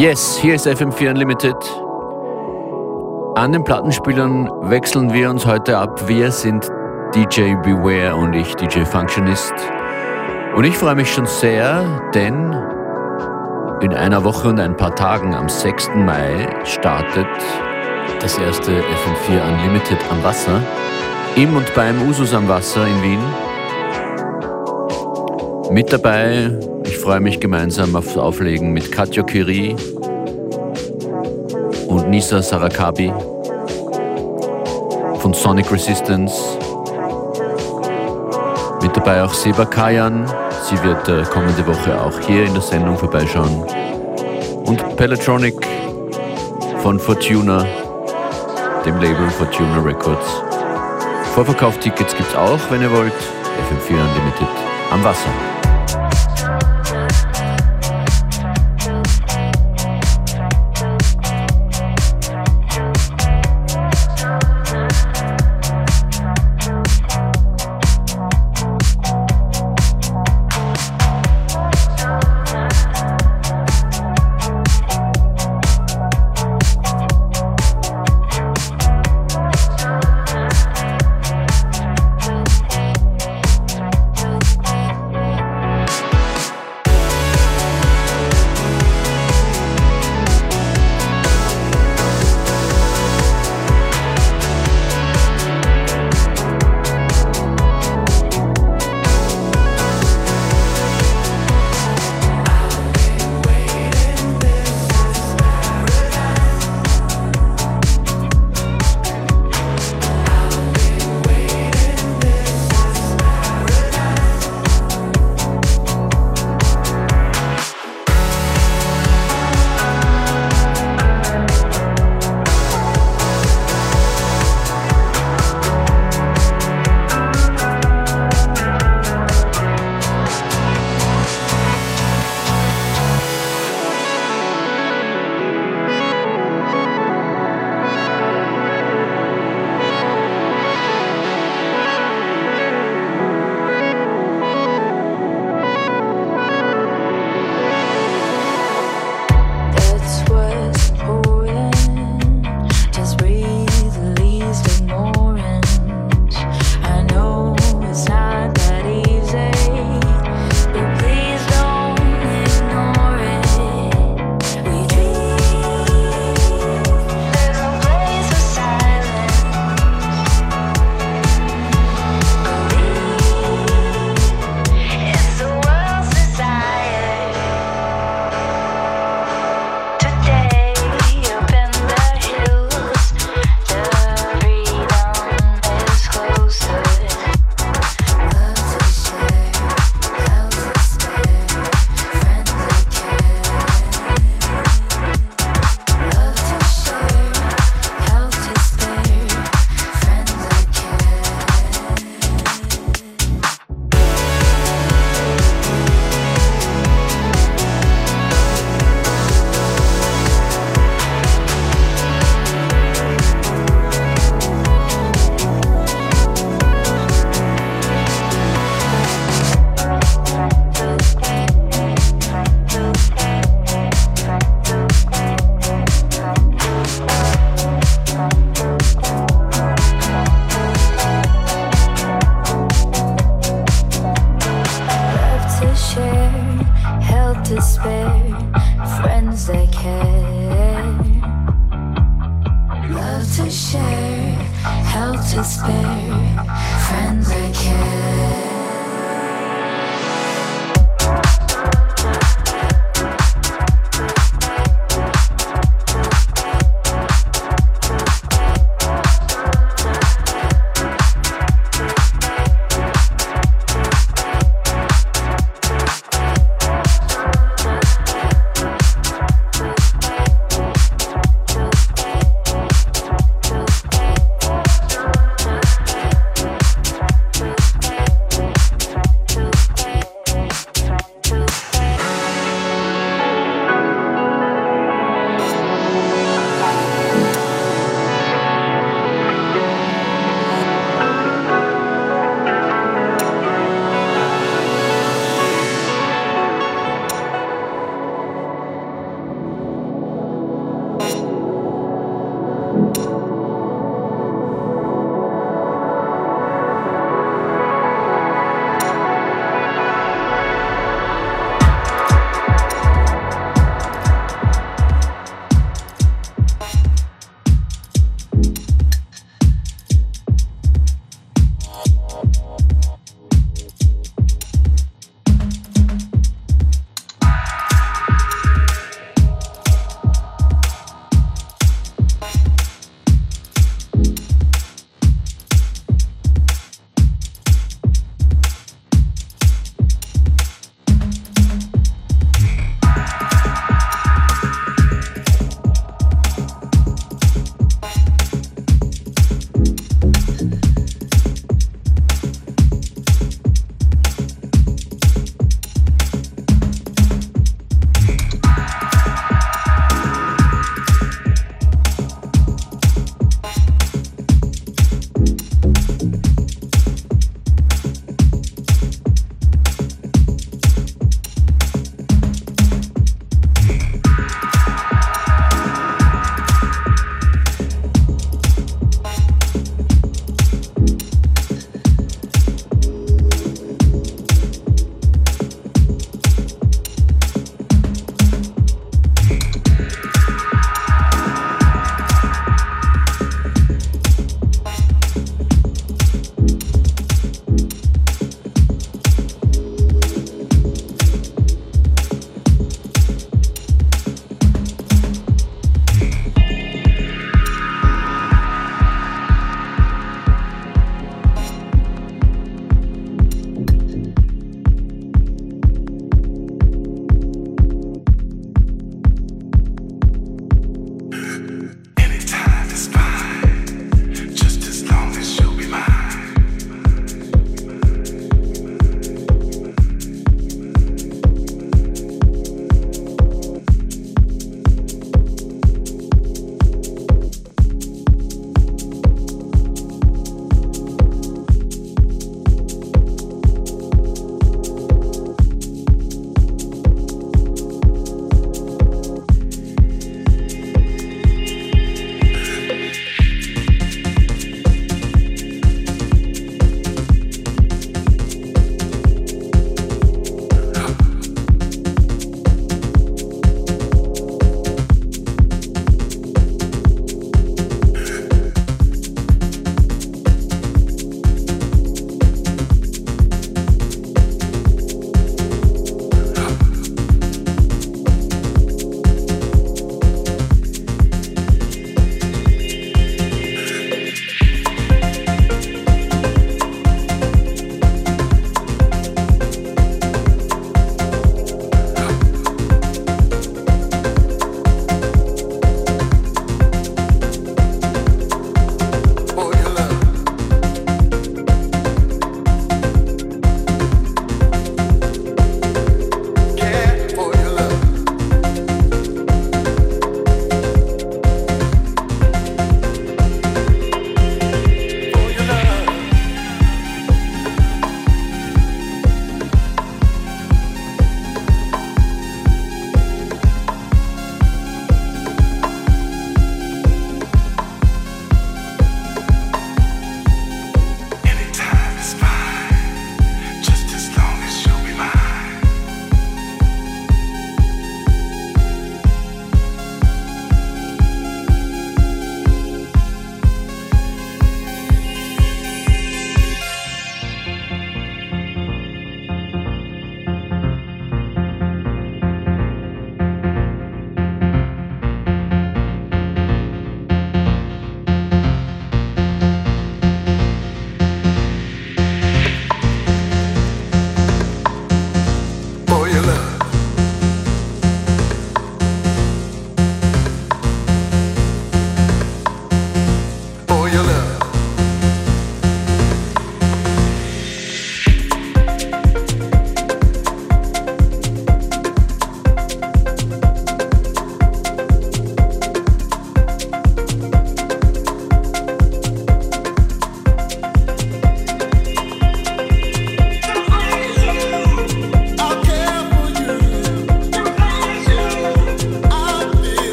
Yes, hier ist FM4 Unlimited. An den Plattenspielern wechseln wir uns heute ab. Wir sind DJ Beware und ich DJ Functionist. Und ich freue mich schon sehr, denn in einer Woche und ein paar Tagen am 6. Mai startet das erste FM4 Unlimited am Wasser. Im und beim Usus am Wasser in Wien. Mit dabei, ich freue mich gemeinsam aufs Auflegen mit Katja Curie und Nisa Sarakabi von Sonic Resistance. Mit dabei auch Seba Kayan, sie wird äh, kommende Woche auch hier in der Sendung vorbeischauen. Und Pelotronic von Fortuna, dem Label Fortuna Records. Vorverkauftickets gibt's auch, wenn ihr wollt. FM4 Unlimited am Wasser.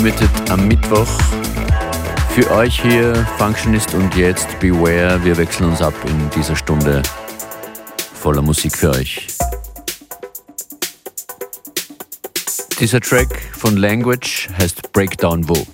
Unlimited am Mittwoch. Für euch hier Functionist und jetzt Beware. Wir wechseln uns ab in dieser Stunde voller Musik für euch. Dieser Track von Language heißt Breakdown Wo.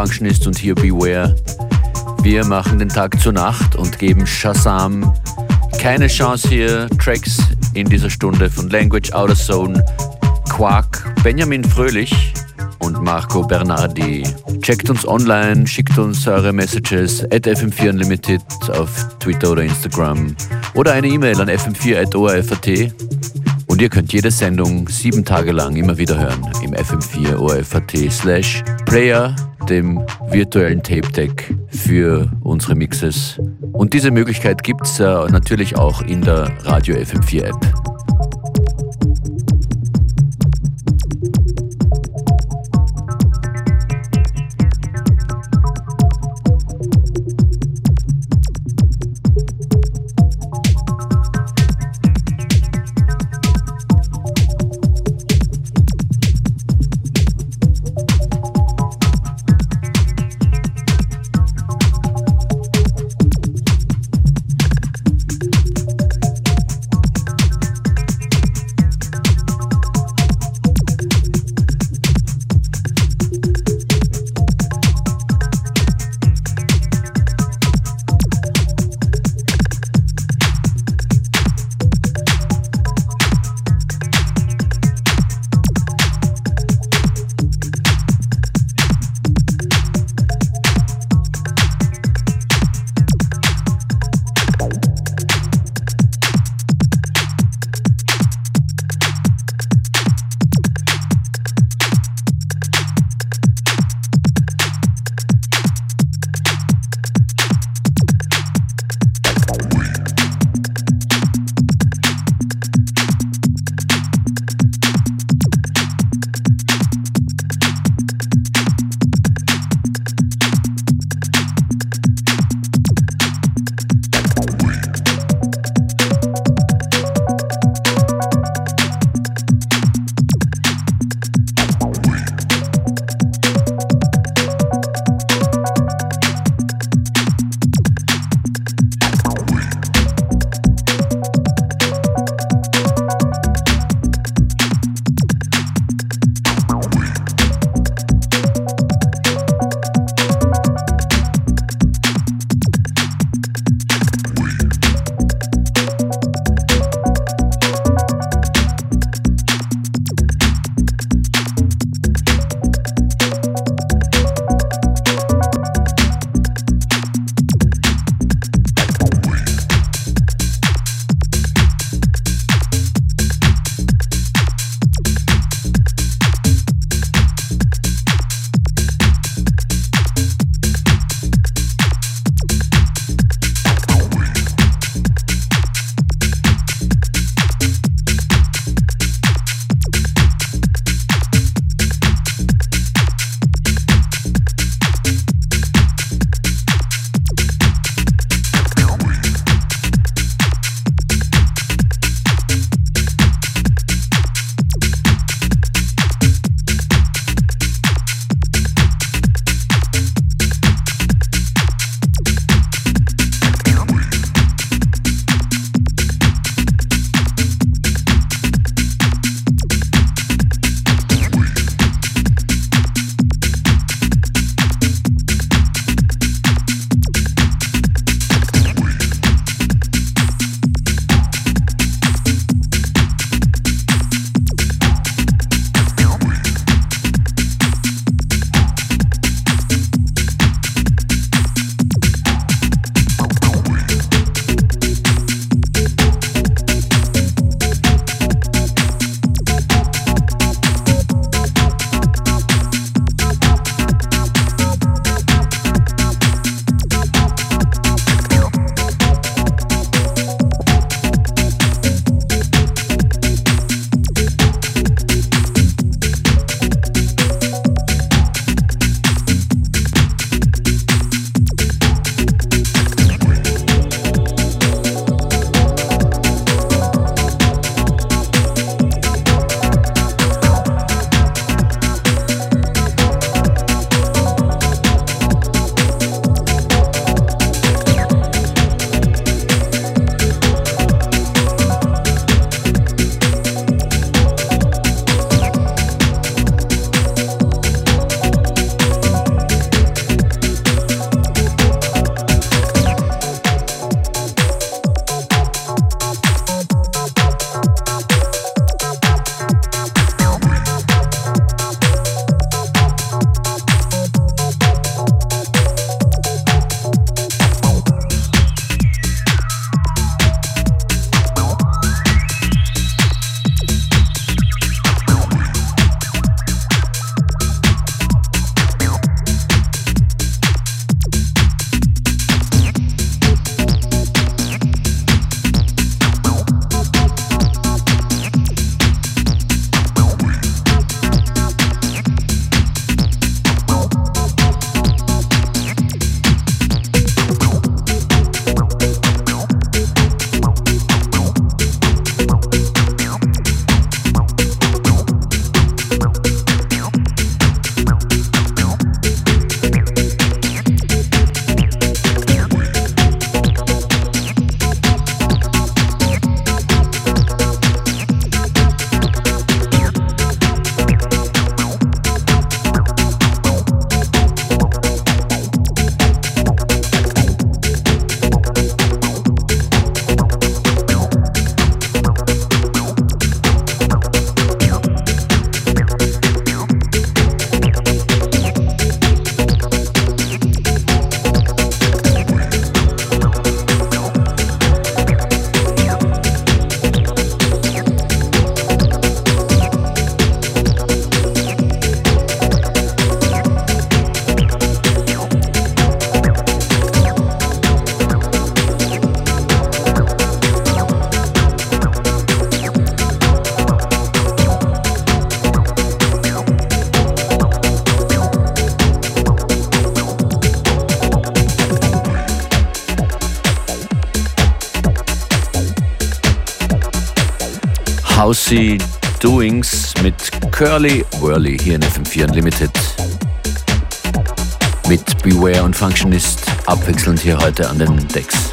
Functionist und hier Beware, wir machen den Tag zur Nacht und geben Shazam keine Chance hier. Tracks in dieser Stunde von Language, Outer Zone, Quark, Benjamin Fröhlich und Marco Bernardi. Checkt uns online, schickt uns eure Messages at FM4 Unlimited auf Twitter oder Instagram oder eine E-Mail an fm4.orf.at. Und ihr könnt jede Sendung sieben Tage lang immer wieder hören im FM4 ORFAT slash Player, dem virtuellen Tape Deck für unsere Mixes. Und diese Möglichkeit gibt es äh, natürlich auch in der Radio FM4 App. Housey Doings mit Curly Whirly hier in FM4 Unlimited. Mit Beware und Functionist abwechselnd hier heute an den Decks.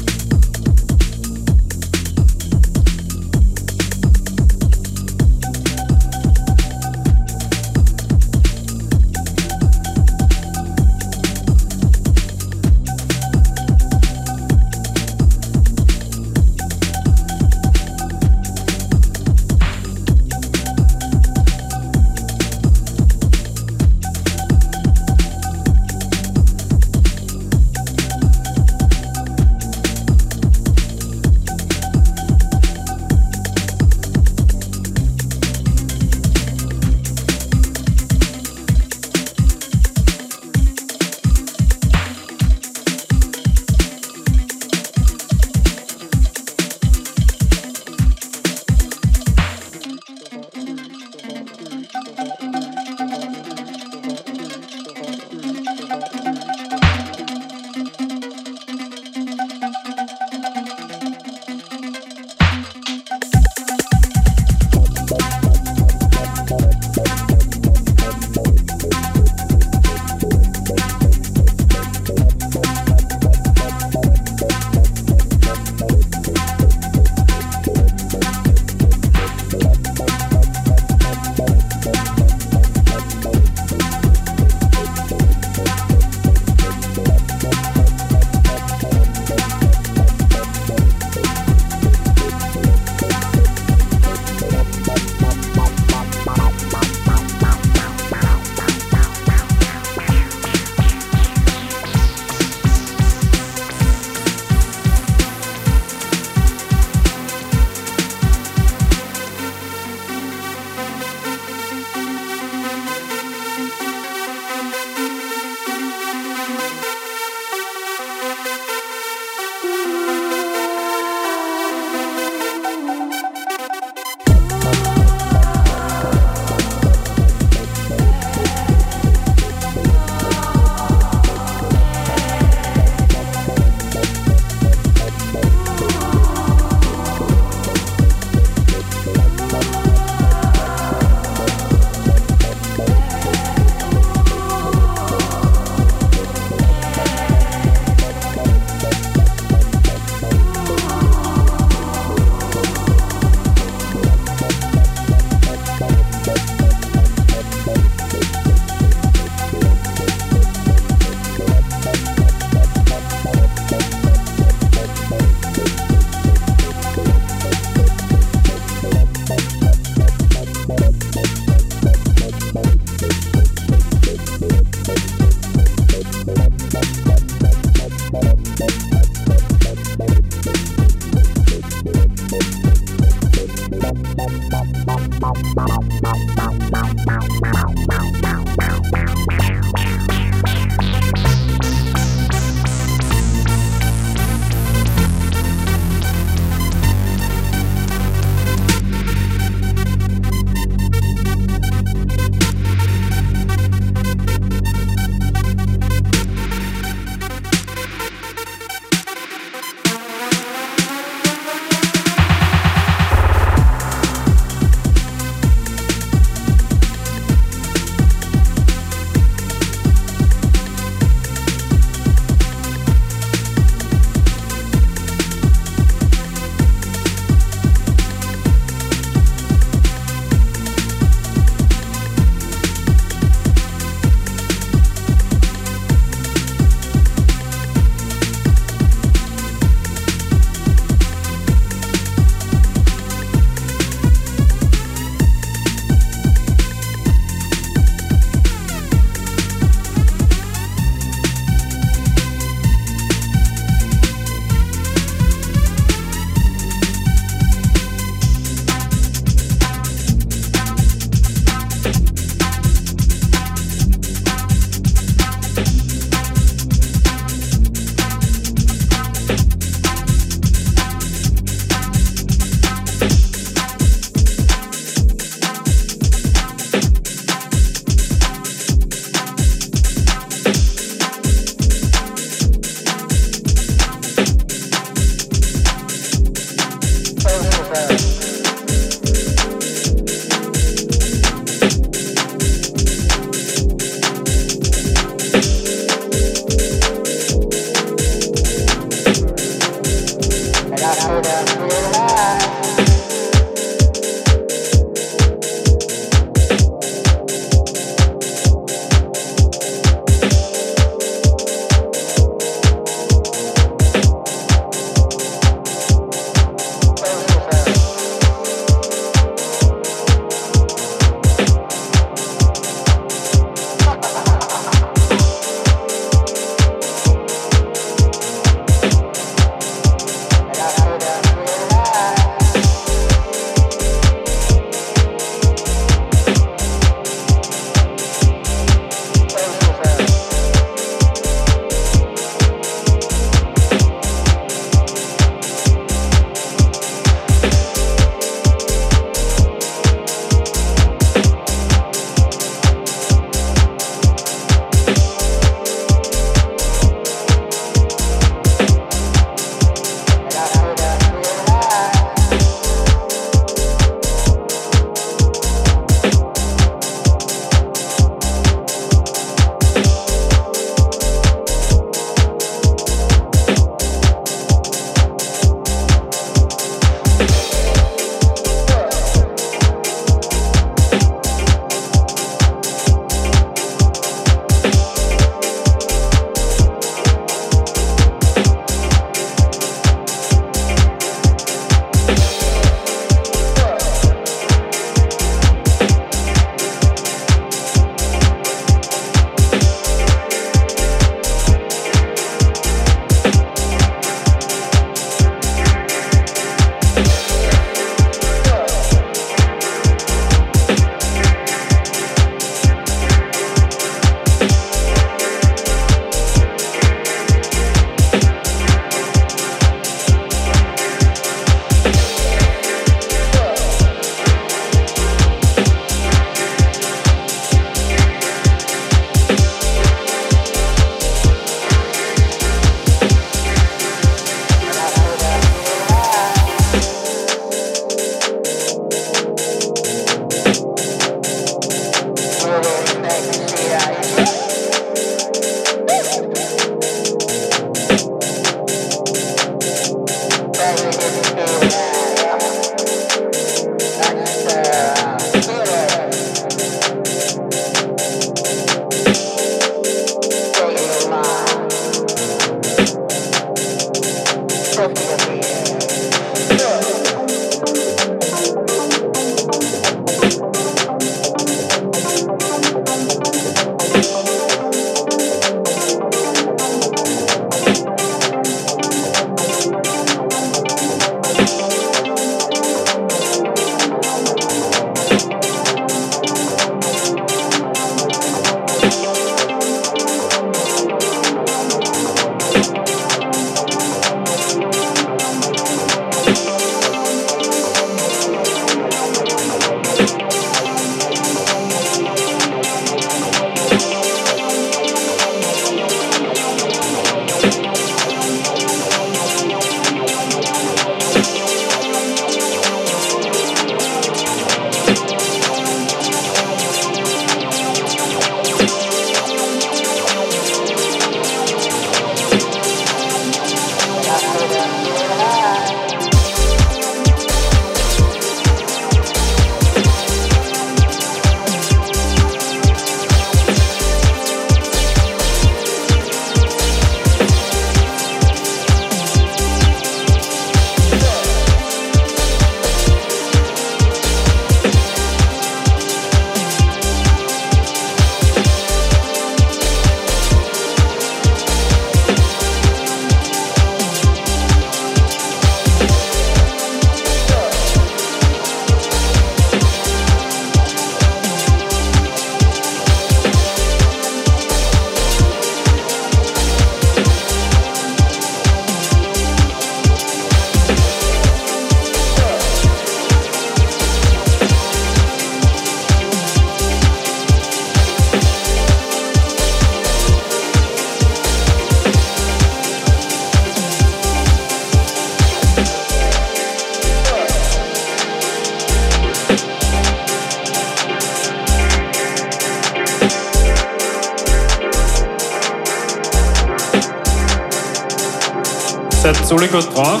Seid so gut drauf.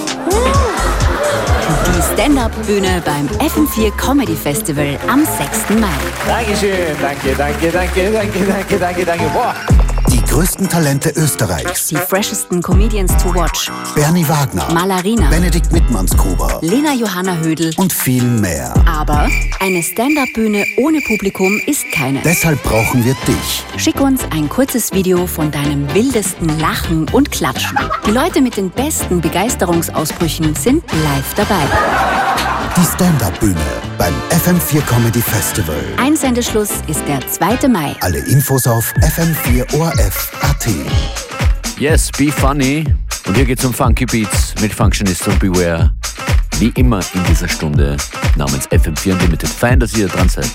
Die Stand-Up-Bühne beim FM4 Comedy Festival am 6. Mai. Dankeschön, danke, danke, danke, danke, danke, danke, danke. Boah. Die größten Talente Österreichs. Die freshesten Comedians to watch. Bernie Wagner. Malarina. Benedikt Mittmannsgruber. Lena Johanna Hödel. Und viel mehr. Aber eine Stand-Up-Bühne ohne Publikum ist keine. Deshalb brauchen wir dich. Schick uns ein kurzes Video von deinem wildesten Lachen und Klatschen. Die Leute mit den besten Begeisterungsausbrüchen sind live dabei. Die Stand-Up-Bühne beim FM4 Comedy Festival. Einsendeschluss ist der 2. Mai. Alle Infos auf fm4orf.at. Yes, be funny. Und hier geht's um Funky Beats mit Functionist und Beware. Wie immer in dieser Stunde namens FM4 Unlimited. Fein, dass ihr dran seid.